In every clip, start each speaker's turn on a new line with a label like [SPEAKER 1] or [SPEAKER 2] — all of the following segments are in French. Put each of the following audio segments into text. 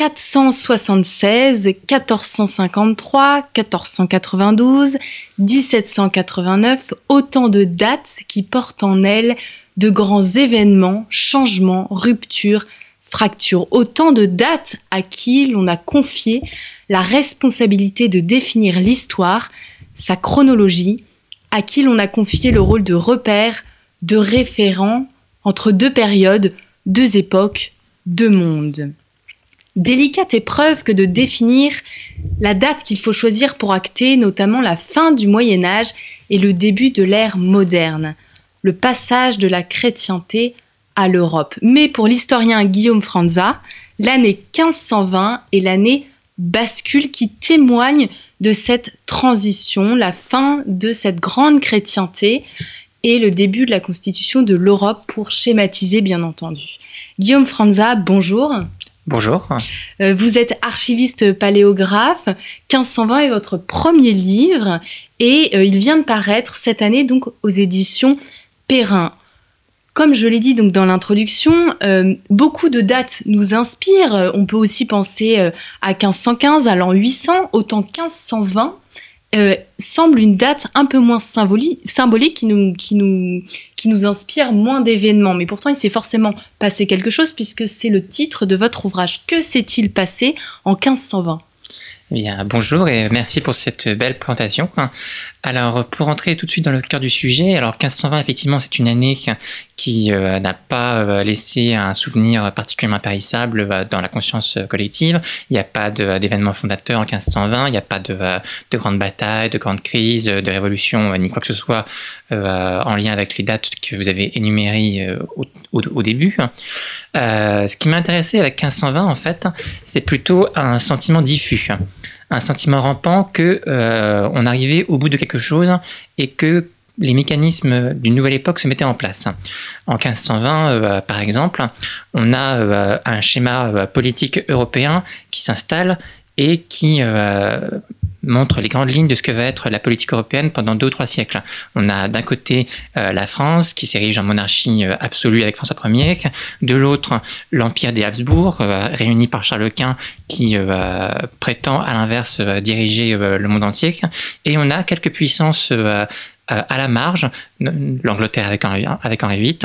[SPEAKER 1] 476, 1453, 1492, 1789, autant de dates qui portent en elles de grands événements, changements, ruptures, fractures, autant de dates à qui l'on a confié la responsabilité de définir l'histoire, sa chronologie, à qui l'on a confié le rôle de repère, de référent entre deux périodes, deux époques, deux mondes. Délicate épreuve que de définir la date qu'il faut choisir pour acter notamment la fin du Moyen Âge et le début de l'ère moderne, le passage de la chrétienté à l'Europe. Mais pour l'historien Guillaume Franza, l'année 1520 est l'année bascule qui témoigne de cette transition, la fin de cette grande chrétienté et le début de la constitution de l'Europe pour schématiser bien entendu. Guillaume Franza, bonjour.
[SPEAKER 2] Bonjour.
[SPEAKER 1] Euh, vous êtes archiviste paléographe. 1520 est votre premier livre et euh, il vient de paraître cette année donc aux éditions Perrin. Comme je l'ai dit donc dans l'introduction, euh, beaucoup de dates nous inspirent. On peut aussi penser à 1515, à l'an 800, autant 1520 euh, semble une date un peu moins symbolique, qui, nous, qui, nous, qui nous inspire moins d'événements. Mais pourtant, il s'est forcément passé quelque chose puisque c'est le titre de votre ouvrage. Que s'est-il passé en 1520
[SPEAKER 2] eh bien, bonjour et merci pour cette belle présentation. Alors, pour entrer tout de suite dans le cœur du sujet, alors 1520, effectivement, c'est une année qui euh, n'a pas euh, laissé un souvenir particulièrement impérissable euh, dans la conscience collective. Il n'y a pas d'événements fondateurs en 1520, il n'y a pas de, de grandes batailles, de grandes crises, de révolutions, ni quoi que ce soit en lien avec les dates que vous avez énumérées au, au, début. ce qui m'intéressait avec 1520, en fait, c'est plutôt un sentiment diffus un sentiment rampant que euh, on arrivait au bout de quelque chose et que les mécanismes d'une nouvelle époque se mettaient en place. En 1520, euh, par exemple, on a euh, un schéma politique européen qui s'installe et qui montre les grandes lignes de ce que va être la politique européenne pendant deux ou trois siècles. On a d'un côté euh, la France qui s'érige en monarchie euh, absolue avec François Ier, de l'autre l'empire des Habsbourg euh, réuni par Charles Quint qui prétend à l'inverse diriger le monde entier, et on a quelques puissances à la marge, l'Angleterre avec Henri, Henri VIII,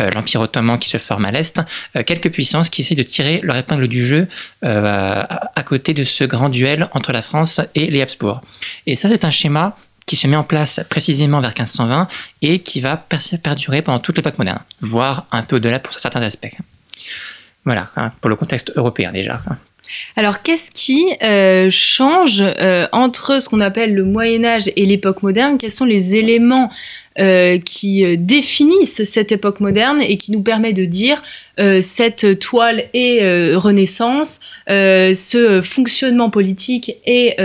[SPEAKER 2] euh, l'Empire ottoman qui se forme à l'Est, euh, quelques puissances qui essayent de tirer leur épingle du jeu à côté de ce grand duel entre la France et les Habsbourg. Et ça, c'est un schéma qui se met en place précisément vers 1520 et qui va perdurer pendant toute l'époque moderne, voire un peu au-delà pour certains aspects. Voilà, hein, pour le contexte européen déjà.
[SPEAKER 1] Alors, qu'est-ce qui euh, change euh, entre ce qu'on appelle le Moyen Âge et l'époque moderne? Quels sont les éléments euh, qui définissent cette époque moderne et qui nous permet de dire cette toile est Renaissance, ce fonctionnement politique est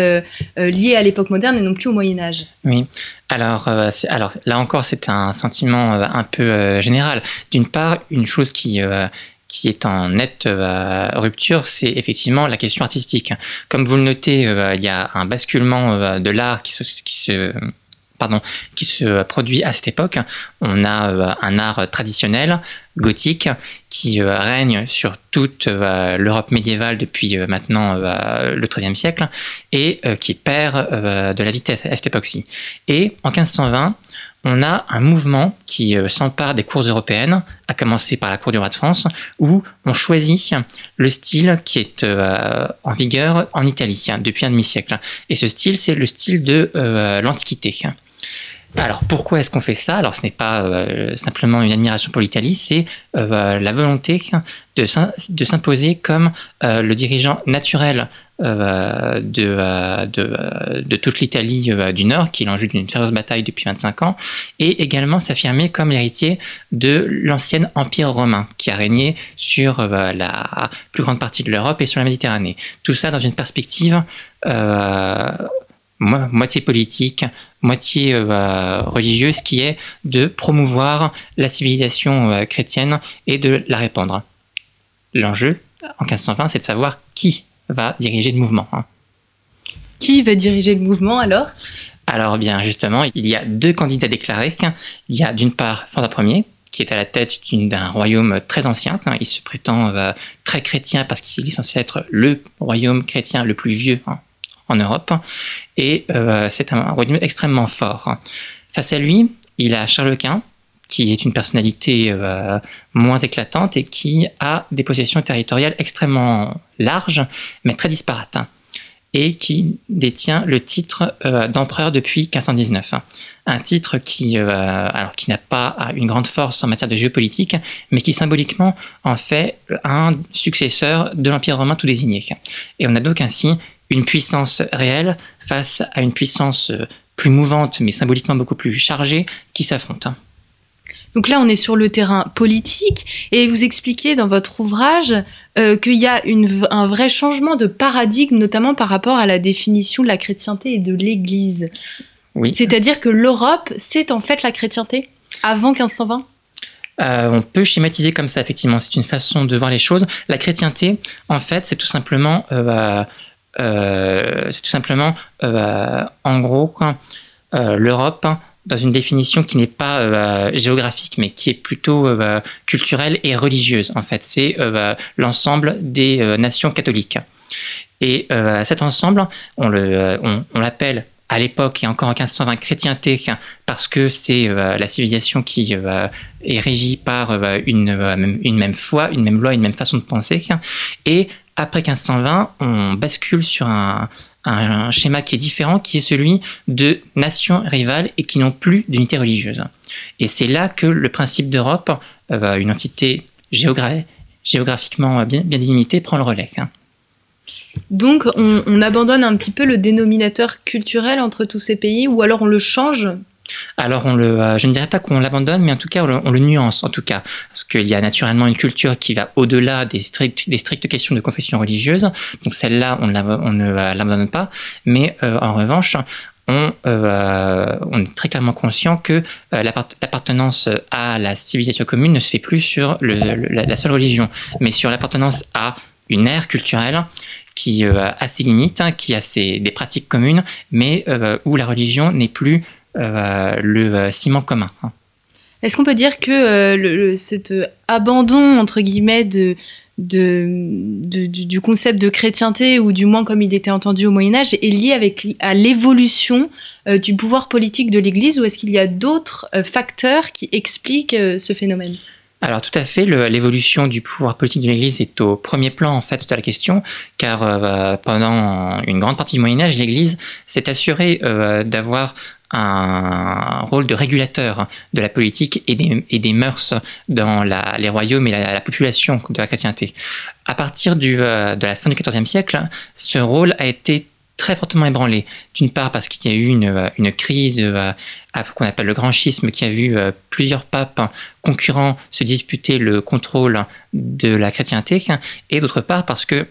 [SPEAKER 1] lié à l'époque moderne et non plus au Moyen Âge?
[SPEAKER 2] Oui. Alors, alors là encore, c'est un sentiment un peu général. D'une part, une chose qui qui est en nette euh, rupture, c'est effectivement la question artistique. Comme vous le notez, euh, il y a un basculement euh, de l'art qui se, qui se pardon, qui se produit à cette époque. On a un art traditionnel, gothique, qui règne sur toute l'Europe médiévale depuis maintenant le XIIIe siècle et qui perd de la vitesse à cette époque-ci. Et en 1520, on a un mouvement qui euh, s'empare des cours européennes, à commencer par la Cour du roi de France, où on choisit le style qui est euh, en vigueur en Italie depuis un demi-siècle. Et ce style, c'est le style de euh, l'Antiquité. Alors pourquoi est-ce qu'on fait ça? Alors ce n'est pas simplement une admiration pour l'Italie, c'est la volonté de s'imposer comme le dirigeant naturel de, toute l'Italie du Nord, qui est l'enjeu d'une féroce bataille depuis 25 ans, et également s'affirmer comme l'héritier de l'ancien empire romain, qui a régné sur la plus grande partie de l'Europe et sur la Méditerranée. Tout ça dans une perspective moitié politique, moitié euh, religieuse, qui est de promouvoir la civilisation euh, chrétienne et de la répandre. L'enjeu, en 1520, c'est de savoir qui va diriger le mouvement. Hein.
[SPEAKER 1] Qui va diriger le mouvement alors?
[SPEAKER 2] Alors bien justement, il y a deux candidats déclarés. Il y a d'une part Fanda Ier, qui est à la tête d'un royaume très ancien. Il se prétend euh, très chrétien parce qu'il est censé être le royaume chrétien le plus vieux hein, en Europe, et euh, c'est un royaume extrêmement fort. Face à lui, il a Charles Quint, qui est une personnalité euh, moins éclatante et qui a des possessions territoriales extrêmement larges, mais très disparates, et qui détient le titre euh, d'empereur depuis 1519. Un titre qui, qui n'a pas une grande force en matière de géopolitique, mais qui symboliquement en fait un successeur de l'Empire romain tout désigné. Et on a donc ainsi une puissance réelle face à une puissance euh, plus mouvante, mais symboliquement beaucoup plus chargée, qui s'affrontent.
[SPEAKER 1] Donc là, on est sur le terrain politique, et vous expliquez dans votre ouvrage euh, qu'il y a une, un vrai changement de paradigme, notamment par rapport à la définition de la chrétienté et de l'Église. Oui. C'est-à-dire que l'Europe, c'est en fait la chrétienté avant 1520
[SPEAKER 2] euh, on peut schématiser comme ça, effectivement. C'est une façon de voir les choses. La chrétienté, en fait, c'est tout simplement euh, c'est tout simplement, euh, en gros, euh, l'Europe hein, dans une définition qui n'est pas géographique, mais qui est plutôt culturelle et religieuse. En fait, c'est l'ensemble des nations catholiques. Et cet ensemble, on l'appelle à l'époque et encore en 1520 chrétienté parce que c'est la civilisation qui est régie par une, une, même foi, une même loi, une même façon de penser. Et après 1520, on bascule sur un, schéma qui est différent, qui est celui de nations rivales et qui n'ont plus d'unité religieuse. Et c'est là que le principe d'Europe, euh, une entité géographiquement bien, délimitée, prend le relais. Hein.
[SPEAKER 1] Donc on, abandonne un petit peu le dénominateur culturel entre tous ces pays, ou alors on le change
[SPEAKER 2] alors, euh, je ne dirais pas qu'on l'abandonne, mais en tout cas, on le, nuance, en tout cas. Parce qu'il y a naturellement une culture qui va au-delà des, strictes questions de confession religieuse. Donc, celle-là, on, ne l'abandonne pas. Mais euh, en revanche, on, euh, on, est très clairement conscient que l'appartenance à la civilisation commune ne se fait plus sur la, seule religion, mais sur l'appartenance à une ère culturelle qui a ses limites, hein, qui a ses, des pratiques communes, mais où la religion n'est plus le euh, ciment commun. Hein.
[SPEAKER 1] Est-ce qu'on peut dire que euh, cet abandon, entre guillemets, de, du, concept de chrétienté, ou du moins comme il était entendu au Moyen Âge, est lié avec, à l'évolution du pouvoir politique de l'Église, ou est-ce qu'il y a d'autres facteurs qui expliquent ce phénomène?
[SPEAKER 2] Alors tout à fait, l'évolution du pouvoir politique de l'Église est au premier plan en fait de la question, car pendant une grande partie du Moyen Âge, l'Église s'est assurée d'avoir un rôle de régulateur de la politique et des, et des mœurs dans les royaumes et la, population de la chrétienté. À partir du, euh, de la fin du XIVe siècle, ce rôle a été très fortement ébranlé. D'une part parce qu'il y a eu une, euh, une crise euh, qu'on appelle le grand schisme qui a vu plusieurs papes concurrents se disputer le contrôle de la chrétienté, et d'autre part parce que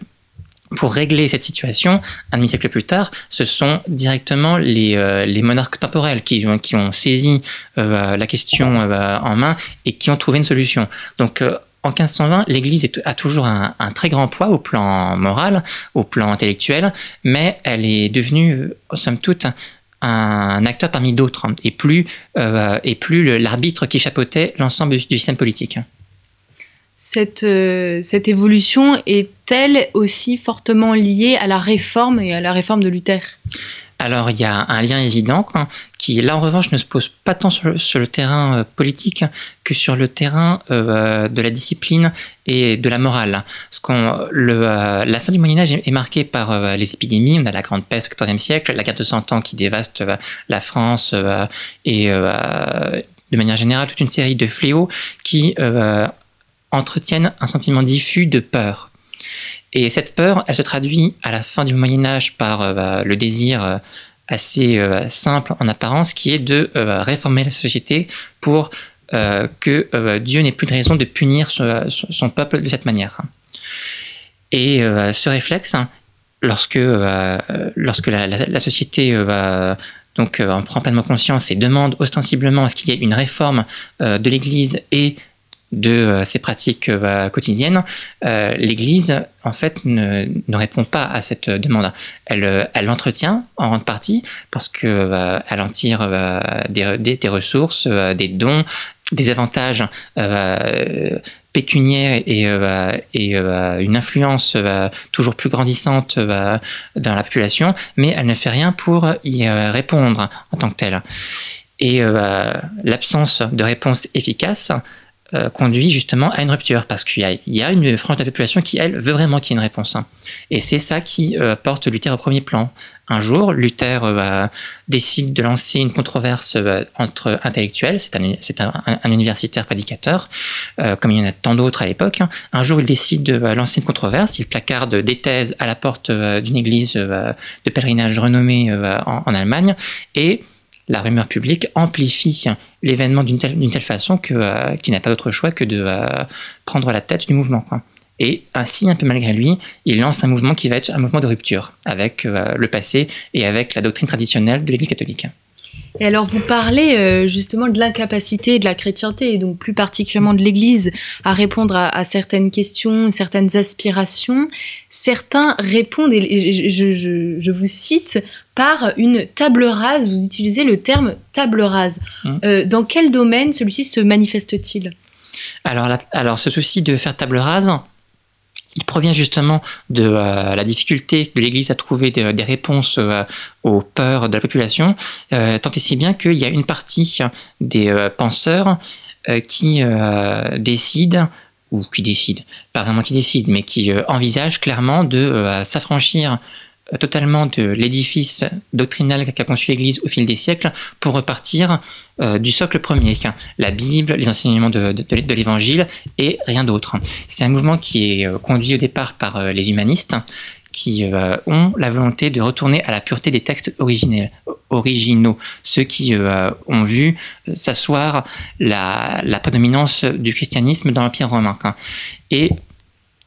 [SPEAKER 2] pour régler cette situation, un demi-siècle plus tard, ce sont directement les, euh, les monarques temporels qui, qui ont saisi euh, la question euh, en main et qui ont trouvé une solution. Donc, en 1520, l'Église a toujours un, un, très grand poids au plan moral, au plan intellectuel, mais elle est devenue, somme toute, un acteur parmi d'autres, et plus, et plus l'arbitre qui chapeautait l'ensemble du système politique
[SPEAKER 1] cette, euh, cette évolution est-elle aussi fortement liée à la réforme et à la réforme de Luther?
[SPEAKER 2] Alors il y a un lien évident hein, qui là en revanche ne se pose pas tant sur le, terrain euh, politique que sur le terrain euh, de la discipline et de la morale. Parce qu'on, le, la fin du Moyen Âge est, marquée par les épidémies. On a la Grande Peste au XIVe siècle, la guerre de Cent Ans qui dévaste la France et de manière générale toute une série de fléaux qui entretiennent un sentiment diffus de peur. Et cette peur, elle se traduit à la fin du Moyen Âge par bah, le désir assez simple en apparence, qui est de réformer la société pour que Dieu n'ait plus de raison de punir son, peuple de cette manière. Et ce réflexe, lorsque, lorsque la, société donc en prend pleinement conscience et demande ostensiblement à ce qu'il y ait une réforme de l'Église et de euh, ses pratiques euh, quotidiennes, euh, l'Église, en fait, ne, répond pas à cette demande. Elle, l'entretient en grande partie parce qu'elle elle en tire des, ressources, des dons, des avantages pécuniaires et une influence toujours plus grandissante dans la population, mais elle ne fait rien pour y répondre en tant que telle. Et l'absence de réponse efficace euh, conduit justement à une rupture parce qu'il y, a une frange de la population qui, elle, veut vraiment qu'il y ait une réponse. Hein. Et c'est ça qui euh, porte Luther au premier plan. Un jour, Luther euh, décide de lancer une controverse entre intellectuels, c'est un, un, universitaire prédicateur, comme il y en a tant d'autres à l'époque. Hein. Un jour, il décide de lancer une controverse, il placarde des thèses à la porte d'une église de pèlerinage renommée en, en Allemagne, et la rumeur publique amplifie l'événement d'une telle, façon que, euh, qu'il n'a pas d'autre choix que de euh, prendre la tête du mouvement. Et ainsi, un peu malgré lui, il lance un mouvement qui va être un mouvement de rupture avec euh, le passé et avec la doctrine traditionnelle de l'Église catholique.
[SPEAKER 1] Et alors, vous parlez euh, justement de l'incapacité de la chrétienté, et donc plus particulièrement de l'Église, à répondre à, certaines questions, certaines aspirations. Certains répondent, et je, vous cite, par une table rase. Vous utilisez le terme table rase. Mmh. Euh, dans quel domaine celui-ci se manifeste-t-il?
[SPEAKER 2] Alors, alors, ce souci de faire table rase, il provient justement de euh, la difficulté de l'Église à trouver des, réponses euh, aux peurs de la population, euh, tant et si bien qu'il y a une partie des penseurs qui décident ou qui décident, pas vraiment qui décident, mais qui envisagent clairement de s'affranchir totalement de l'édifice doctrinal qu'a conçu l'Église au fil des siècles pour repartir euh, du socle premier, la Bible, les enseignements de, l'Évangile et rien d'autre. C'est un mouvement qui est euh, conduit au départ par euh, les humanistes qui ont la volonté de retourner à la pureté des textes originaux, ceux qui ont vu s'asseoir la, la, prédominance du christianisme dans l'Empire romain. Et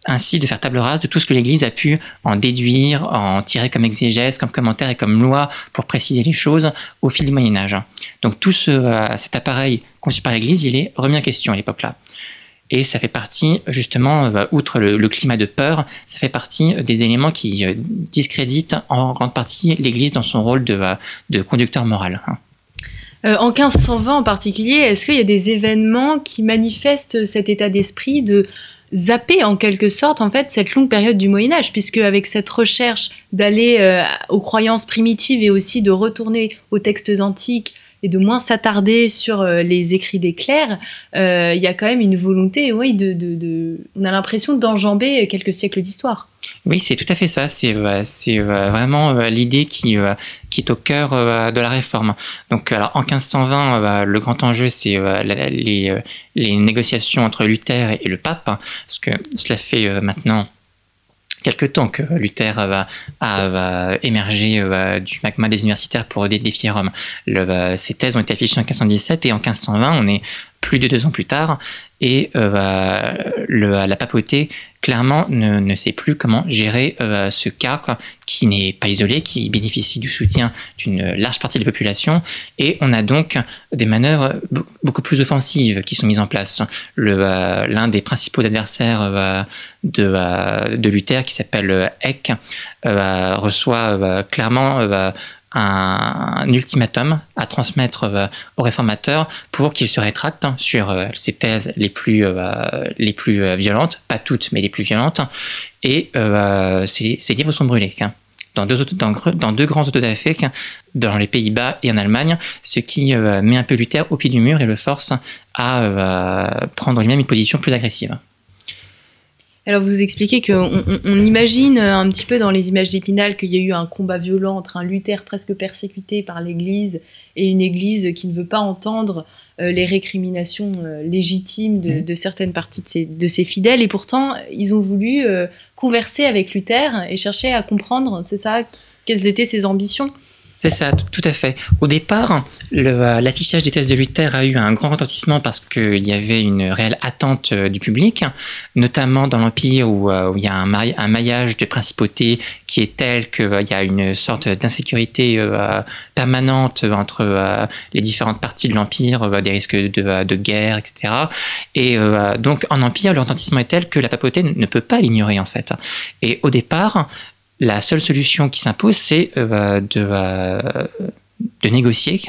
[SPEAKER 2] ainsi de faire table rase de tout ce que l'Église a pu en déduire, en tirer comme exégèse, comme commentaire et comme loi pour préciser les choses au fil du Moyen Âge. Donc tout euh, cet appareil conçu par l'Église, il est remis en question à l'époque-là. Et ça fait partie, justement, euh, outre le, climat de peur, ça fait partie des éléments qui euh, discréditent en grande partie l'Église dans son rôle de, de conducteur moral. Hein.
[SPEAKER 1] en 1520 en particulier, est-ce qu'il y a des événements qui manifestent cet état d'esprit de zapper en quelque sorte en fait cette longue période du Moyen Âge, puisque avec cette recherche d'aller euh, aux croyances primitives et aussi de retourner aux textes antiques et de moins s'attarder sur euh, les écrits des clercs, euh, il y a quand même une volonté, oui, de, de on a l'impression d'enjamber quelques siècles d'histoire.
[SPEAKER 2] Oui, c'est tout à fait ça. C'est euh, euh, vraiment euh, l'idée qui, qui est au cœur de la réforme. Donc, alors, en 1520, le grand enjeu, c'est les, les négociations entre Luther et le pape, hein, parce que cela fait maintenant quelque temps que Luther va, a, émergé du magma des universitaires pour défier Rome. Le, ses thèses ont été affichées en 1517 et en 1520, on est plus de deux ans plus tard, et euh, la papauté clairement ne, sait plus comment gérer euh, ce cas qui n'est pas isolé, qui bénéficie du soutien d'une large partie de la population, et on a donc des manœuvres beaucoup plus offensives qui sont mises en place. Euh, l'un des principaux adversaires de, de Luther, qui s'appelle Eck, reçoit clairement un, ultimatum à transmettre euh, aux réformateurs pour qu'ils se rétractent sur euh, ces thèses les plus, euh, les plus violentes, pas toutes, mais les plus violentes, et ces, livres sont brûlés. Hein. Dans deux, dans, deux grands autodafés, dans les Pays-Bas et en Allemagne, ce qui met un peu Luther au pied du mur et le force à prendre lui-même une position plus agressive.
[SPEAKER 1] Alors vous expliquez qu'on on, imagine un petit peu dans les images d'Épinal qu'il y a eu un combat violent entre un Luther presque persécuté par l'Église et une Église qui ne veut pas entendre euh, les récriminations euh, légitimes de, mmh. certaines parties de ses, fidèles. Et pourtant, ils ont voulu euh, converser avec Luther et chercher à comprendre, c'est ça, quelles étaient ses ambitions.
[SPEAKER 2] C'est ça, tout à fait. Au départ, euh, l'affichage des thèses de Luther a eu un grand retentissement parce qu'il y avait une réelle attente euh, du public, notamment dans l'Empire où, euh, il y a un, maillage de principautés qui est tel qu'il y a une sorte d'insécurité permanente entre les différentes parties de l'Empire, des risques de, de, guerre, etc. Et donc en Empire, le retentissement est tel que la papauté ne peut pas l'ignorer en fait. Et au départ, la seule solution qui s'impose, c'est euh, de, euh, de négocier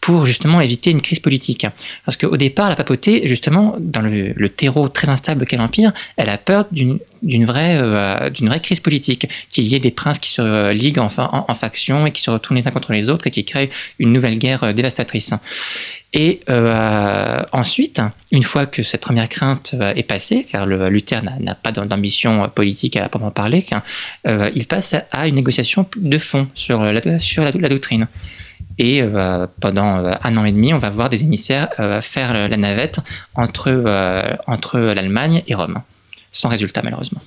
[SPEAKER 2] pour justement éviter une crise politique. Parce qu'au départ, la papauté, justement, dans le, terreau très instable qu'est l'Empire, elle a peur d'une vraie, euh, d'une vraie crise politique, qu'il y ait des princes qui se liguent en, en, factions et qui se retournent les uns contre les autres et qui créent une nouvelle guerre dévastatrice. Et euh, ensuite, une fois que cette première crainte euh, est passée, car le Luther n'a pas d'ambition politique à proprement parler, euh, il passe à une négociation de fond sur la, sur la, doctrine. Et pendant un an et demi, on va voir des émissaires faire la navette entre, entre l'Allemagne et Rome sans résultat malheureusement.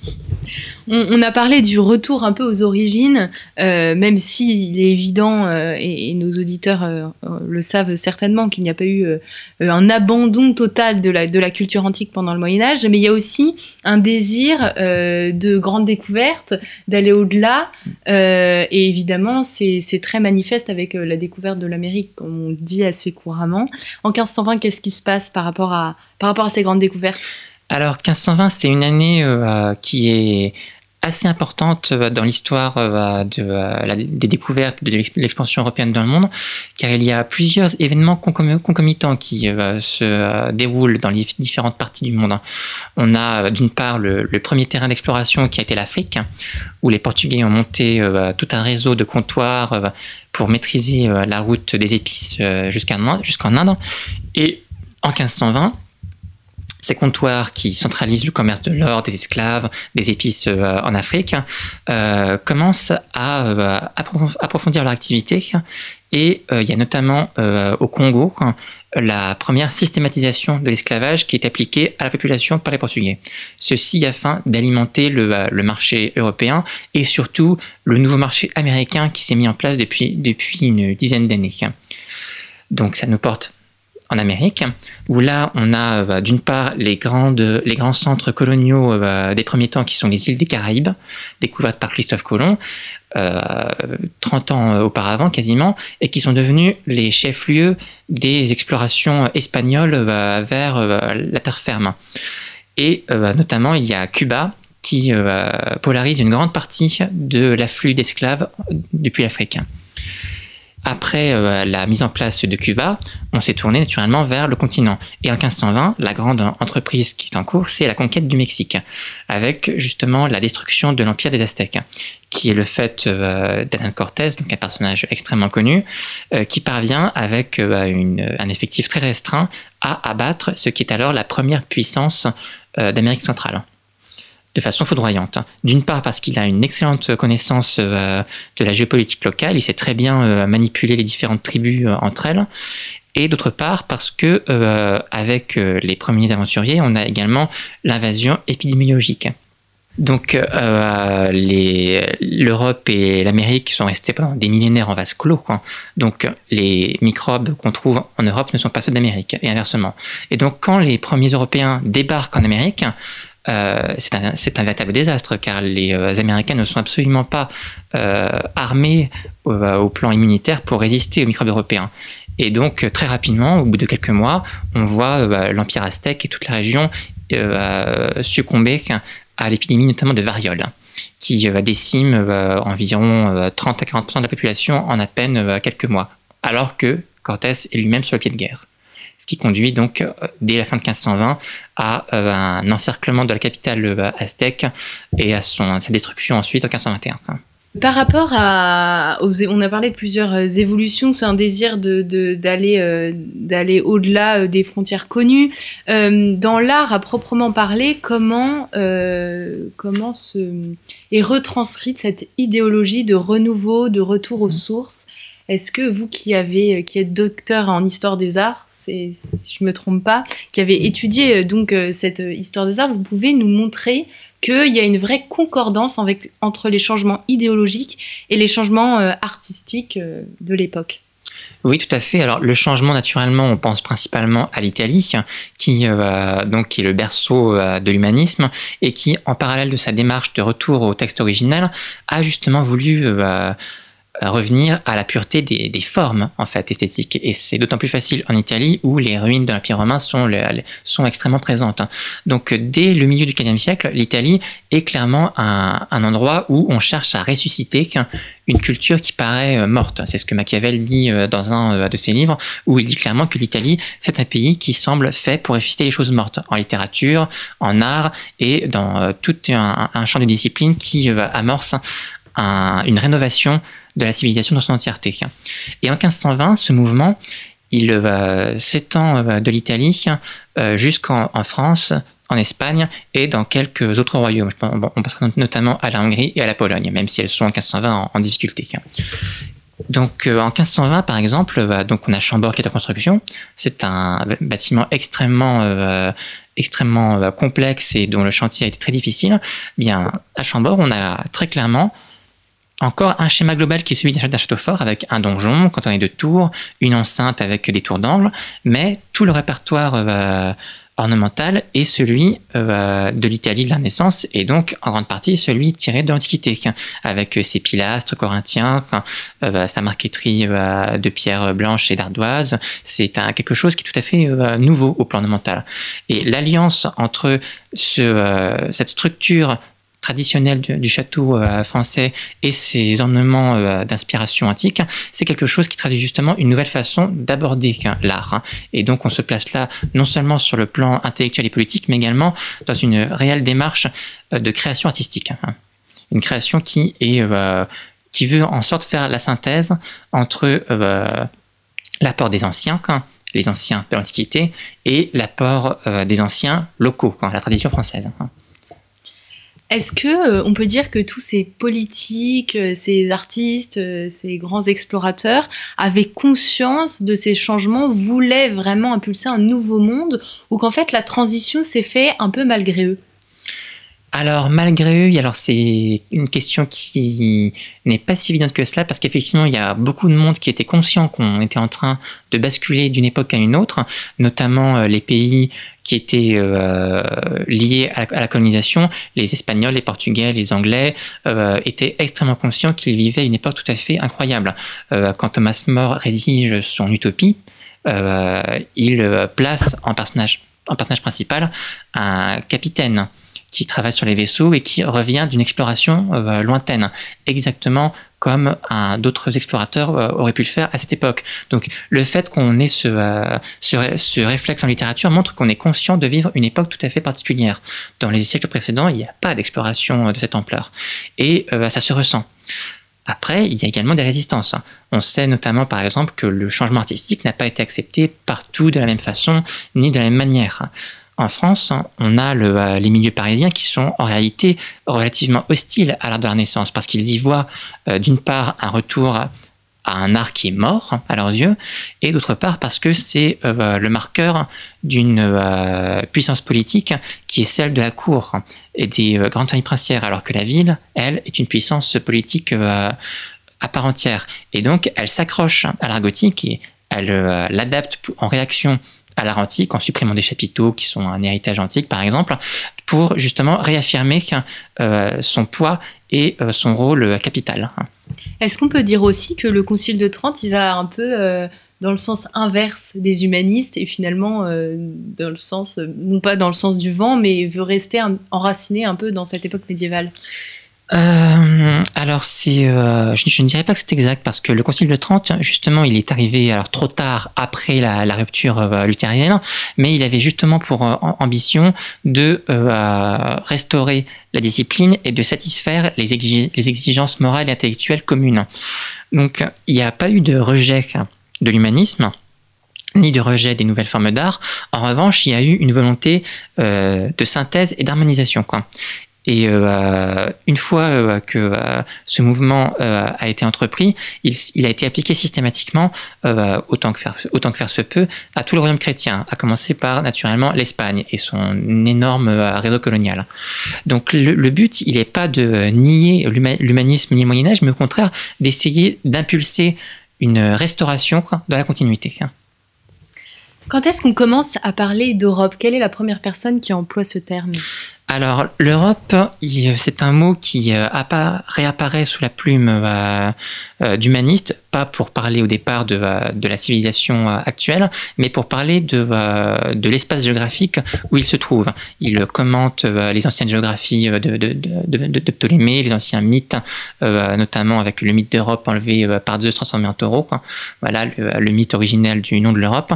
[SPEAKER 1] On, a parlé du retour un peu aux origines, euh, même s'il est évident, euh, et, nos auditeurs euh, le savent certainement, qu'il n'y a pas eu un abandon total de la, culture antique pendant le Moyen Âge, mais il y a aussi un désir de grande découverte, d'aller au-delà, et évidemment c'est très manifeste avec la découverte de l'Amérique, comme on dit assez couramment. En 1520, qu'est-ce qui se passe par rapport à ces grandes découvertes?
[SPEAKER 2] Alors 1520, c'est une année euh, qui est assez importante euh, dans l'histoire euh, de, des découvertes de l'expansion européenne dans le monde, car il y a plusieurs événements concomitants qui se déroulent dans les différentes parties du monde. On a d'une part le, premier terrain d'exploration qui a été l'Afrique, où les Portugais ont monté tout un réseau de comptoirs pour maîtriser la route des épices jusqu'en Inde. Et en 1520, ces comptoirs qui centralisent le commerce de l'or, des esclaves, des épices euh, en Afrique, euh, commencent à euh, approfondir leur activité. Et il y a notamment au Congo la première systématisation de l'esclavage qui est appliquée à la population par les Portugais. Ceci afin d'alimenter le, marché européen et surtout le nouveau marché américain qui s'est mis en place depuis, depuis une dizaine d'années. Donc ça nous porte en Amérique, où là on a euh, d'une part les, grands centres coloniaux euh, des premiers temps qui sont les îles des Caraïbes, découvertes par Christophe Colomb, 30 euh, ans auparavant quasiment, et qui sont devenus les chefs-lieux des explorations espagnoles vers la terre ferme. Et notamment il y a Cuba qui polarise une grande partie de l'afflux d'esclaves depuis l'Afrique après euh, la mise en place de Cuba, on s'est tourné naturellement vers le continent. Et en 1520, la grande entreprise qui est en cours, c'est la conquête du Mexique, avec justement la destruction de l'empire des Aztèques, qui est le fait euh, Cortés, un personnage extrêmement connu, euh, qui parvient avec un effectif très restreint à abattre ce qui est alors la première puissance d'Amérique centrale de façon foudroyante. D'une part parce qu'il a une excellente connaissance euh, de la géopolitique locale, il sait très bien euh, manipuler les différentes tribus euh, entre elles, et d'autre part parce que avec les premiers aventuriers, on a également l'invasion épidémiologique. Donc l'Europe et l'Amérique sont restés pendant des millénaires en vase clos. Donc les microbes qu'on trouve en Europe ne sont pas ceux d'Amérique et inversement. Et donc quand les premiers Européens débarquent en Amérique, euh, c'est un, véritable désastre car les euh, Américains ne sont absolument pas euh, armés au, plan immunitaire pour résister aux microbes européens. Et donc très rapidement, au bout de quelques mois, on voit l'Empire aztèque et toute la région succomber à l'épidémie notamment de variole qui décime environ 30 à 40% de la population en à peine quelques mois, alors que Cortés est lui-même sur le pied de guerre ce qui conduit donc euh, dès la fin de 1520 à euh, un encerclement de la capitale euh, aztèque et à, son, sa destruction ensuite en 1521.
[SPEAKER 1] Par rapport à, on a parlé de plusieurs évolutions, c'est un désir de, d'aller, euh, d'aller au-delà des frontières connues. dans l'art à proprement parler, comment, comment se, est retranscrite cette idéologie de renouveau, de retour aux sources? Est-ce que vous qui, avez, qui êtes docteur en histoire des arts, si je me trompe pas, qui avez étudié donc cette histoire des arts, vous pouvez nous montrer qu'il y a une vraie concordance entre les changements idéologiques et les changements euh, artistiques euh, de l'époque.
[SPEAKER 2] Oui, tout à fait. Alors le changement, naturellement, on pense principalement à l'Italie, qui euh, donc qui est le berceau de l'humanisme et qui, en parallèle de sa démarche de retour au texte original, a justement voulu revenir à la pureté des, formes en fait esthétiques et c'est d'autant plus facile en Italie où les ruines de l'Empire romain sont, sont extrêmement présentes. Donc dès le milieu du XVe siècle, l'Italie est clairement un, endroit où on cherche à ressusciter une culture qui paraît euh, morte. C'est ce que Machiavel dit euh, dans un euh, de ses livres où il dit clairement que l'Italie c'est un pays qui semble fait pour ressusciter les choses mortes en littérature, en art et dans tout un, champ de discipline qui amorce une rénovation de la civilisation dans son entièreté. Et en 1520, ce mouvement, il euh, s'étend euh, de l'Italie euh, jusqu'en France, en Espagne et dans quelques autres royaumes. on passera notamment à la Hongrie et à la Pologne, même si elles sont en 1520 en, difficulté. Donc en 1520 par exemple, bah, donc on a Chambord qui est en construction. C'est un bâtiment extrêmement extrêmement complexe et dont le chantier a été très difficile. Bien à Chambord, on a très clairement encore un schéma global qui est celui d'un château fort avec un donjon, quand on est de tours, une enceinte avec des tours d'angle, mais tout le répertoire euh, ornemental est celui euh, de l'Italie de la Renaissance et donc en grande partie celui tiré de l'Antiquité, avec ses pilastres corinthiens, euh, sa marqueterie de pierre blanche et d'ardoise. C'est quelque chose qui est tout à fait nouveau au plan ornemental. Et l'alliance entre ce, cette structure traditionnel du, château euh, français et ses ornements euh, d'inspiration antique, c'est quelque chose qui traduit justement une nouvelle façon d'aborder l'art. Hein. Et donc on se place là non seulement sur le plan intellectuel et politique, mais également dans une réelle démarche euh, de création artistique. Hein. Une création qui est qui veut en sorte faire la synthèse entre l'apport des anciens, les anciens de l'Antiquité, et l'apport des anciens locaux, la tradition française. Hein.
[SPEAKER 1] Est-ce que euh, on peut dire que tous ces politiques, euh, ces artistes, euh, ces grands explorateurs avaient conscience de ces changements, voulaient vraiment impulser un nouveau monde, ou qu'en fait la transition s'est faite un peu malgré eux?
[SPEAKER 2] Alors malgré eux, alors c'est une question qui n'est pas si évidente que cela parce qu'effectivement il y a beaucoup de monde qui était conscient qu'on était en train de basculer d'une époque à une autre, notamment les pays qui étaient euh, liés à la, colonisation, les Espagnols, les Portugais, les Anglais, euh, étaient extrêmement conscients qu'ils vivaient une époque tout à fait incroyable. Euh, quand Thomas More rédige son Utopie, il place en personnage principal un capitaine qui travaille sur les vaisseaux et qui revient d'une exploration euh, lointaine, exactement comme d'autres explorateurs euh, auraient pu le faire à cette époque. Donc le fait qu'on ait ce, euh, ce, réflexe en littérature montre qu'on est conscient de vivre une époque tout à fait particulière. Dans les siècles précédents, il n'y a pas d'exploration de cette ampleur. Et ça se ressent. Après, il y a également des résistances. On sait notamment, par exemple, que le changement artistique n'a pas été accepté partout de la même façon, ni de la même manière en France, on a euh, les milieux parisiens qui sont en réalité relativement hostiles à l'art de la Renaissance parce qu'ils y voient euh, d'une part un retour à un art qui est mort à leurs yeux, et d'autre part parce que c'est euh, le marqueur d'une puissance politique qui est celle de la cour et des grandes familles princières, alors que la ville, elle, est une puissance politique à part entière. Et donc, elle s'accroche à l'art gothique et elle l'adapte en réaction à l'art antique en supprimant des chapiteaux qui sont un héritage antique par exemple, pour justement réaffirmer euh, son poids et euh, son rôle euh, capital.
[SPEAKER 1] Est-ce qu'on peut dire aussi que le Concile de Trente, il va un peu dans le sens inverse des humanistes et finalement dans le sens, non pas dans le sens du vent, mais veut rester enraciné un peu dans cette époque médiévale?
[SPEAKER 2] Alors euh, je, ne dirais pas que c'est exact parce que le Concile de Trente, justement, il est arrivé alors trop tard après la, rupture euh, luthérienne, mais il avait justement pour euh, ambition de restaurer la discipline et de satisfaire les exigences morales et intellectuelles communes. Donc, il n'y a pas eu de rejet de l'humanisme ni de rejet des nouvelles formes d'art. En revanche, il y a eu une volonté de synthèse et d'harmonisation. Et euh, une fois euh, que euh, ce mouvement a été entrepris, il, a été appliqué systématiquement, autant, que faire, autant que faire se peut, à tout le royaume chrétien, à commencer par naturellement l'Espagne et son énorme réseau colonial. Donc le, but, il n'est pas de nier l'humanisme ni le Moyen Âge, mais au contraire d'essayer d'impulser une restauration de la continuité.
[SPEAKER 1] Quand est-ce qu'on commence à parler d'Europe? Quelle est la première personne qui emploie ce terme?
[SPEAKER 2] Alors, l'Europe, c'est un mot qui euh, réapparaît sous la plume euh, euh, d'humaniste, pas pour parler au départ de, la civilisation actuelle, mais pour parler de, l'espace géographique où il se trouve. Il commente les anciennes géographies de, Ptolémée, les anciens mythes, notamment avec le mythe d'Europe enlevé par Zeus transformé en taureau. Voilà le, mythe originel du nom de l'Europe.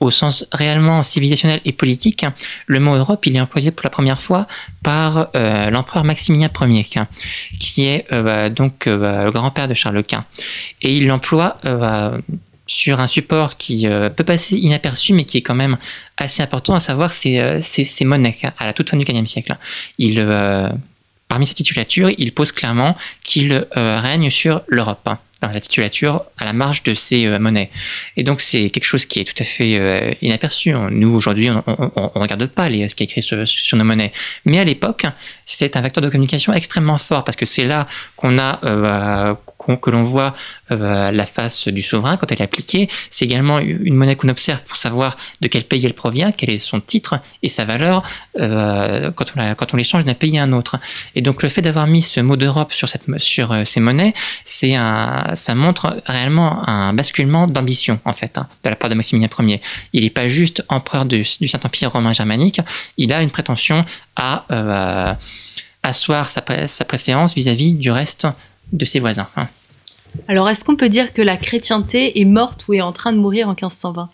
[SPEAKER 2] Au sens réellement civilisationnel et politique, le mot Europe, il est employé pour la première fois par euh, l'empereur Maximilien Ier, qui est euh, bah, donc euh, le grand-père de Charles Quint. Et il l'emploie sur un support qui peut passer inaperçu, mais qui est quand même assez important, à savoir ses, monnaies à la toute fin du XVe siècle. Il, parmi sa titulature, il pose clairement qu'il règne sur l'Europe la titulature à la marge de ces euh, monnaies. Et donc c'est quelque chose qui est tout à fait euh, inaperçu. Nous aujourd'hui, on ne regarde pas les, ce qui est écrit sur, nos monnaies. Mais à l'époque, c'est un vecteur de communication extrêmement fort parce que c'est là qu'on a euh, que l'on voit la face du souverain quand elle est appliquée. C'est également une monnaie qu'on observe pour savoir de quel pays elle provient, quel est son titre et sa valeur quand on, quand on l'échange d'un pays à un autre. Et donc le fait d'avoir mis ce mot d'Europe sur, cette, sur ces monnaies, c'est un ça montre réellement un basculement d'ambition, en fait, hein, de la part de Maximilien Ier. Il n'est pas juste empereur du, Saint-Empire romain germanique, il a une prétention à euh, asseoir sa, préséance vis-à-vis du reste de ses voisins. Hein.
[SPEAKER 1] Alors, est-ce qu'on peut dire que la chrétienté est morte ou est en train de mourir en 1520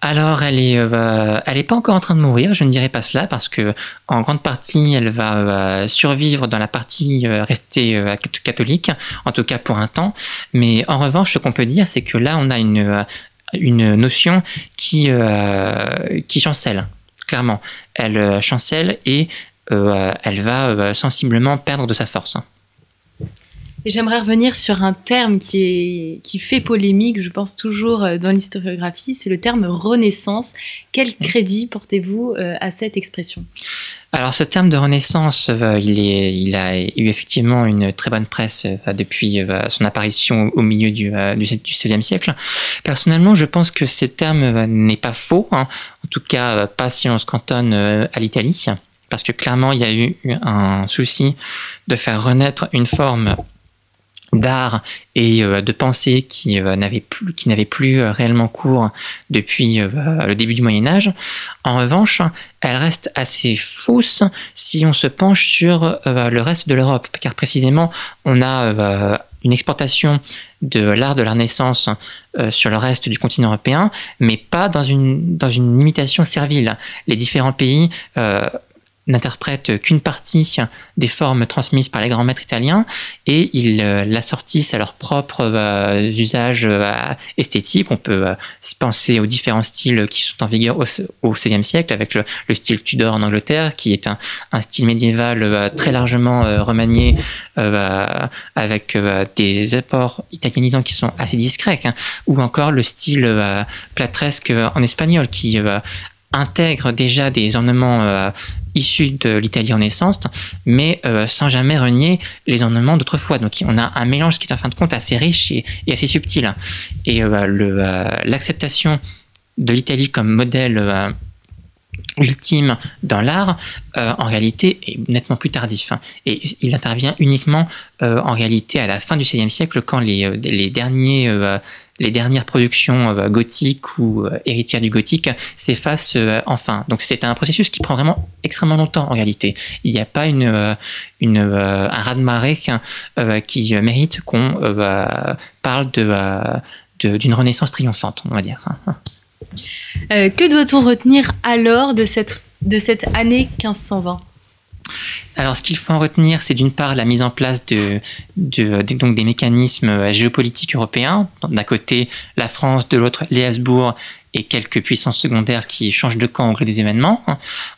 [SPEAKER 2] alors, euh, elle est pas encore en train de mourir. Je ne dirais pas cela parce que en grande partie, elle va euh, survivre dans la partie euh, restée catholique, en tout cas pour un temps. Mais en revanche, ce qu'on peut dire, c'est que là, on a une une notion qui qui chancelle. Clairement, elle chancelle et elle va sensiblement perdre de sa force.
[SPEAKER 1] Et j'aimerais revenir sur un terme qui, est, qui fait polémique, je pense toujours euh, dans l'historiographie, c'est le terme renaissance. Quel crédit portez-vous euh, à cette expression?
[SPEAKER 2] Alors ce terme de renaissance, euh, il, est, il, a eu effectivement une très bonne presse depuis son apparition au milieu du, du, XVIe siècle. Personnellement, je pense que ce terme n'est pas faux, hein. en tout cas pas si on se cantonne à l'Italie, parce que clairement il y a eu un souci de faire renaître une forme d'art et euh, de pensée qui euh, n'avait plus, euh, réellement cours depuis le début du Moyen Âge. En revanche, elle reste assez fausse si on se penche sur le reste de l'Europe, car précisément on a une exportation de l'art de la Renaissance sur le reste du continent européen, mais pas dans une, dans une imitation servile. Les différents pays n'interprètent qu'une partie des formes transmises par les grands maîtres italiens et ils euh, l'assortissent à leurs propres euh, usages euh, esthétiques. On peut penser aux différents styles qui sont en vigueur au, XVIe siècle avec le, style Tudor en Angleterre qui est un, style médiéval très largement remanié avec des apports italianisants qui sont assez discrets hein, ou encore le style platresque en espagnol qui intègre déjà des ornements euh, issus de l'Italie Renaissance, mais euh, sans jamais renier les ornements d'autrefois. Donc on a un mélange qui est en fin de compte assez riche et, assez subtil. Et euh, l'acceptation de l'Italie comme modèle ultime dans l'art, en réalité, est nettement plus tardif. Et il intervient uniquement, en réalité, à la fin du XVIe siècle, quand les, les derniers les dernières productions euh, gothiques ou euh, héritières du gothique s'effacent euh, enfin. Donc c'est un processus qui prend vraiment extrêmement longtemps en réalité. Il n'y a pas une, une, un raz-de-marée qui mérite qu'on parle de, d'une renaissance triomphante, on va dire.
[SPEAKER 1] Que doit-on retenir alors de cette, de cette année 1520
[SPEAKER 2] alors, ce qu'il faut en retenir, c'est d'une part la mise en place de, donc des mécanismes euh, géopolitiques européens. D'un côté, la France, de l'autre, les Habsbourg et quelques puissances secondaires qui changent de camp au gré des événements.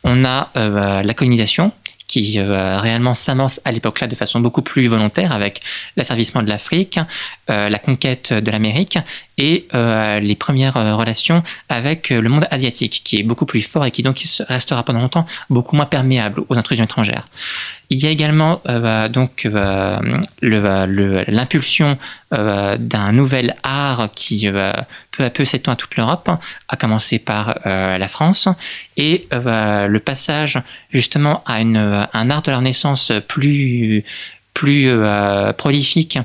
[SPEAKER 2] On a euh, la colonisation, qui euh, réellement s'amorce à l'époque-là de façon beaucoup plus volontaire avec l'asservissement de l'Afrique, la conquête de l'Amérique et les premières relations avec le monde asiatique, qui est beaucoup plus fort et qui donc restera pendant longtemps beaucoup moins perméable aux intrusions étrangères. Il y a également euh, donc euh, l'impulsion euh, d'un nouvel art qui peu à peu s'étend à toute l'Europe, à commencer par la France, et le passage justement à un art de la Renaissance plus prolifique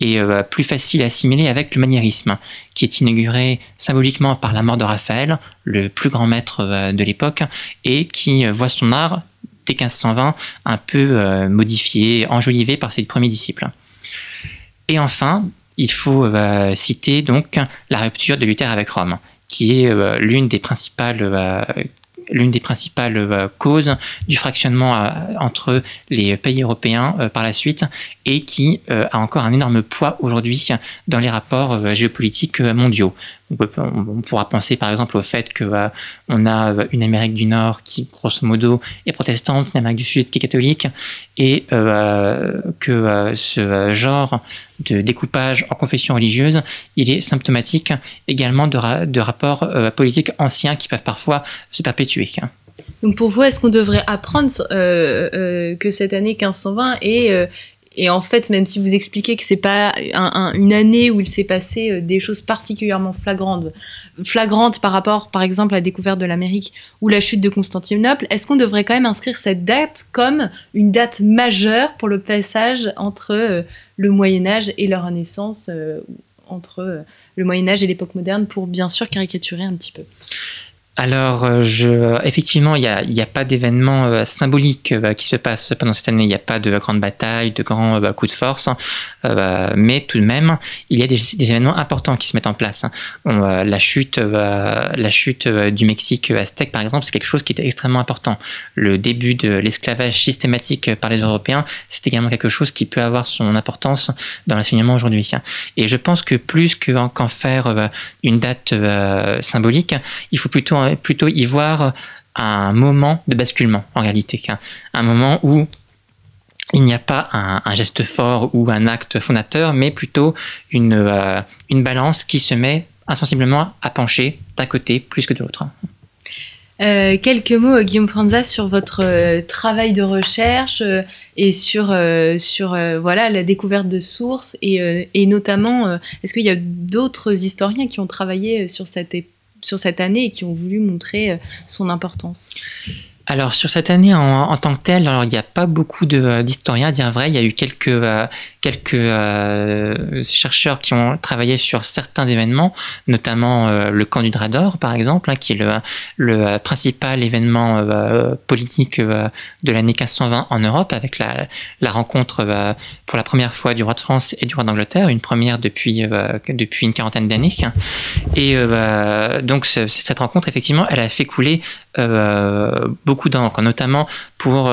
[SPEAKER 2] et plus facile à assimiler avec le maniérisme, qui est inauguré symboliquement par la mort de Raphaël, le plus grand maître de l'époque, et qui voit son art 1520 un peu euh, modifié, enjolivé par ses premiers disciples. Et enfin, il faut euh, citer donc la rupture de Luther avec Rome, qui est euh, l'une des principales l'une des principales causes du fractionnement entre les pays européens par la suite et qui a encore un énorme poids aujourd'hui dans les rapports géopolitiques mondiaux. On, pourra penser par exemple au fait qu'on euh, a euh, une Amérique du Nord qui, grosso modo, est protestante, une Amérique du Sud qui est catholique, et euh, que ce genre de découpage en confession religieuse, il est symptomatique également de rapports politiques anciens qui peuvent parfois se perpétuer.
[SPEAKER 1] Donc pour vous, est-ce qu'on devrait apprendre que cette année 1520 est et en fait, même si vous expliquez que c'est pas une année où il s'est passé euh, des choses particulièrement flagrantes, flagrantes par rapport, par exemple, à la découverte de l'Amérique ou la chute de Constantinople, est-ce qu'on devrait quand même inscrire cette date comme une date majeure pour le passage entre euh, le Moyen Âge et la Renaissance, euh, entre le Moyen Âge et l'époque moderne, pour bien sûr caricaturer un petit peu?
[SPEAKER 2] Alors, euh, effectivement, il n'y a, pas d'événement euh, symbolique euh, qui se passe pendant cette année. Il n'y a pas de grande bataille, de grands coups de force. mais tout de même, il y a des, événements importants qui se mettent en place. la chute, la chute du Mexique aztèque, par exemple, c'est quelque chose qui était extrêmement important. Le début de l'esclavage systématique par les Européens, c'est également quelque chose qui peut avoir son importance dans l'enseignement aujourd'hui. Et je pense que plus qu'en faire une date symbolique, il faut plutôt plutôt y voir un moment de basculement en réalité, un moment où il n'y a pas un, geste fort ou un acte fondateur, mais plutôt une, euh, une balance qui se met insensiblement à pencher d'un côté plus que de l'autre.
[SPEAKER 1] Euh, quelques mots, Guillaume Franza, sur votre euh, travail de recherche et sur, sur voilà, la découverte de sources et, et notamment, est-ce qu'il y a d'autres historiens qui ont travaillé sur cette époque sur cette année et qui ont voulu montrer euh, son importance
[SPEAKER 2] alors sur cette année en, tant que telle, alors il n'y a pas beaucoup d'historiens à dire vrai. Il y a eu quelques euh, quelques euh, chercheurs qui ont travaillé sur certains événements, notamment euh, le camp du Drador, par exemple, hein, qui est le, principal événement euh, politique de l'année 1520 en Europe, avec la, la rencontre pour la première fois du roi de France et du roi d'Angleterre, une première depuis, depuis une quarantaine d'années. Et donc cette rencontre, effectivement, elle a fait couler beaucoup d'encre, notamment pour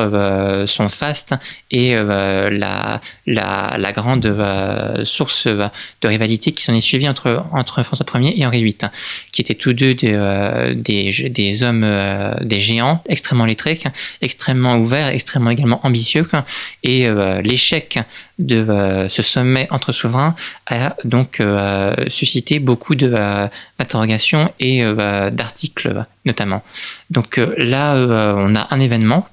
[SPEAKER 2] son faste et la, la la, grande euh, source euh, de rivalité qui s'en est suivie entre, entre François Ier et Henri VIII, qui étaient tous deux des, euh, des, hommes, des géants, extrêmement lettrés, extrêmement ouverts, extrêmement également ambitieux. Et l'échec de ce sommet entre souverains a donc suscité beaucoup d'interrogations et d'articles notamment. Donc là, on a un événement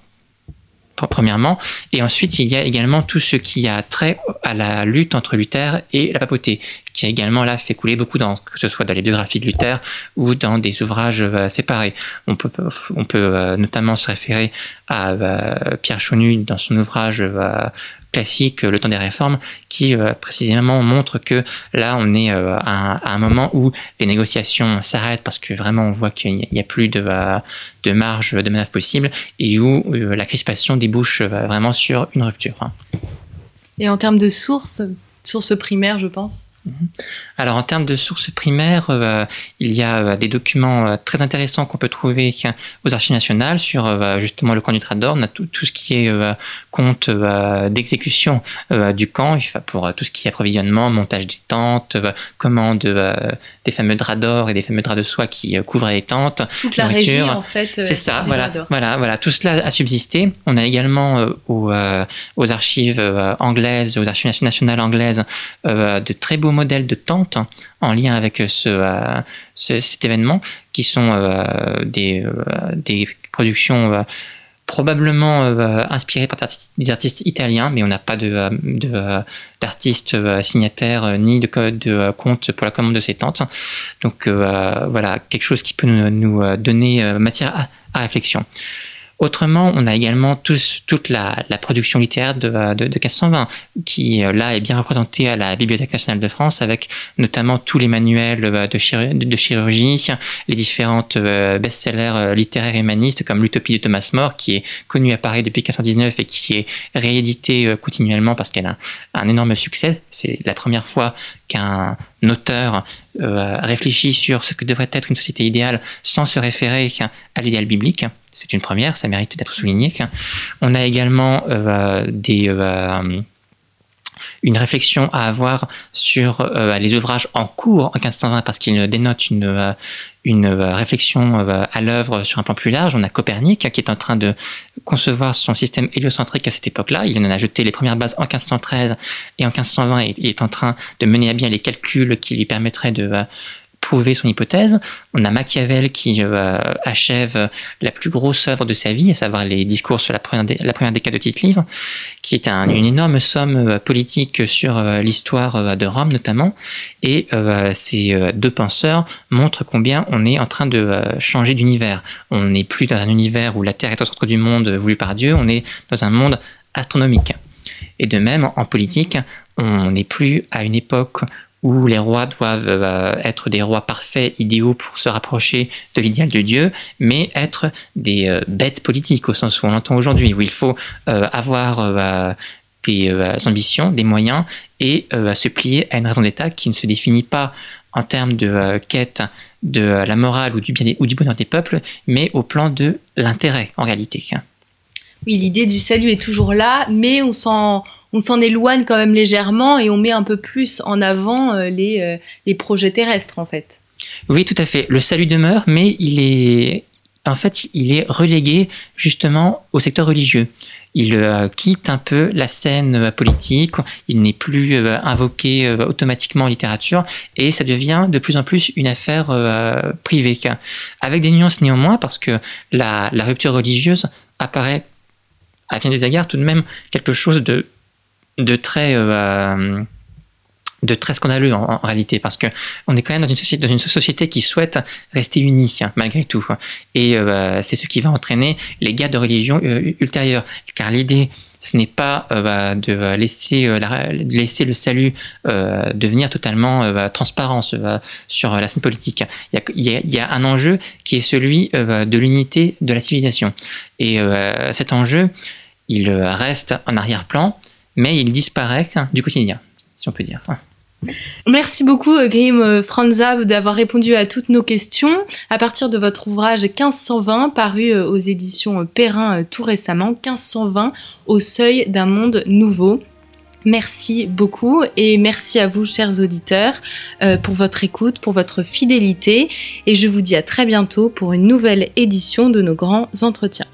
[SPEAKER 2] premièrement. Et ensuite, il y a également tout ce qui a trait à la lutte entre Luther et la papauté, qui a également là fait couler beaucoup dans, que ce soit dans les biographies de Luther ou dans des ouvrages euh, séparés. On peut, euh, notamment se référer à euh, Pierre Chonu dans son ouvrage classique Le temps des réformes, qui précisément montre que là, on est à, un moment où les négociations s'arrêtent parce que vraiment on voit qu'il n'y a plus de, de marge de manœuvre possible et où la crispation débouche vraiment sur une rupture.
[SPEAKER 1] Et en termes de sources, sources primaires, je pense.
[SPEAKER 2] Alors en termes de sources primaires, euh, il y a euh, des documents euh, très intéressants qu'on peut trouver aux archives nationales sur justement le camp du Trador. On a tout, tout ce qui est compte d'exécution du camp, pour tout ce qui est approvisionnement, montage des tentes, commande des fameux draps d'or et des fameux draps de soie qui couvraient les tentes.
[SPEAKER 1] Toute la régie en fait.
[SPEAKER 2] C'est ça, voilà, voilà, voilà. Tout cela a subsisté. On a également aux, aux, archives anglaises, aux archives nationales anglaises, de très beaux modèles de tentes en lien avec euh, ce, cet événement, qui sont euh, des, euh, productions probablement inspirées par des artistes italiens, mais on n'a pas d'artistes signataires ni de, de compte pour la commande de ces tentes. Donc voilà, quelque chose qui peut nous, donner matière à réflexion. Autrement, on a également toute la, production littéraire de, de, 1520, qui euh, là est bien représentée à la Bibliothèque nationale de France, avec notamment tous les manuels euh, de, chirurgie, les différentes euh, best-sellers littéraires et humanistes, comme L'Utopie de Thomas More, qui est connu à Paris depuis 1519 et qui est réédité continuellement parce qu'elle a un énorme succès. C'est la première fois qu'un auteur réfléchit sur ce que devrait être une société idéale sans se référer à l'idéal biblique. C'est une première, ça mérite d'être souligné. On a également euh, des, euh, une réflexion à avoir sur euh, les ouvrages en cours en 1520 parce qu'ils dénotent une, une réflexion à l'œuvre sur un plan plus large. On a Copernic qui est en train de concevoir son système héliocentrique à cette époque-là. Il en a jeté les premières bases en 1513 et en 1520 il est en train de mener à bien les calculs qui lui permettraient de prouver son hypothèse. On a Machiavel qui euh, achève la plus grosse œuvre de sa vie, à savoir les discours sur la première, la première décade de titre qui est une énorme somme euh, politique sur euh, l'histoire de Rome notamment. Et ces deux penseurs montrent combien on est en train de changer d'univers. On n'est plus dans un univers où la Terre est au centre du monde voulu par Dieu, on est dans un monde astronomique. Et de même, en politique, on n'est plus à une époque où les rois doivent euh, être des rois parfaits, idéaux pour se rapprocher de l'idéal de Dieu, mais être des euh, bêtes politiques au sens où on l'entend aujourd'hui, où il faut euh, avoir des ambitions, des moyens et se plier à une raison d'État qui ne se définit pas en termes de quête de la morale ou du bien ou du bonheur des peuples, mais au plan de l'intérêt en réalité.
[SPEAKER 1] Oui, l'idée du salut est toujours là, mais on s'en on s'en éloigne quand même légèrement et on met un peu plus en avant euh, les, euh, les projets terrestres en fait.
[SPEAKER 2] Oui, tout à fait. Le salut demeure, mais il est en fait, il est relégué justement au secteur religieux. Il euh, quitte un peu la scène politique, il n'est plus invoqué automatiquement en littérature, et ça devient de plus en plus une affaire privée, avec des nuances néanmoins, parce que la, la rupture religieuse apparaît à bien des égards tout de même quelque chose de de très euh, de très scandaleux en, réalité parce que on est quand même dans une société, dans une société qui souhaite rester unie malgré tout et euh, c'est ce qui va entraîner les guerres de religion euh, ultérieures car l'idée ce n'est pas bah, de laisser, laisser le salut devenir totalement transparent sur la scène politique. Il y, a, un enjeu qui est celui de l'unité de la civilisation. Et cet enjeu, il reste en arrière-plan, mais il disparaît du quotidien, si on peut dire.
[SPEAKER 1] Merci beaucoup euh, Grim euh, Franza d'avoir répondu à toutes nos questions à partir de votre ouvrage 1520 paru euh, aux éditions Perrin tout récemment 1520 au seuil d'un monde nouveau. Merci beaucoup et merci à vous chers auditeurs pour votre écoute, pour votre fidélité et je vous dis à très bientôt pour une nouvelle édition de nos grands entretiens.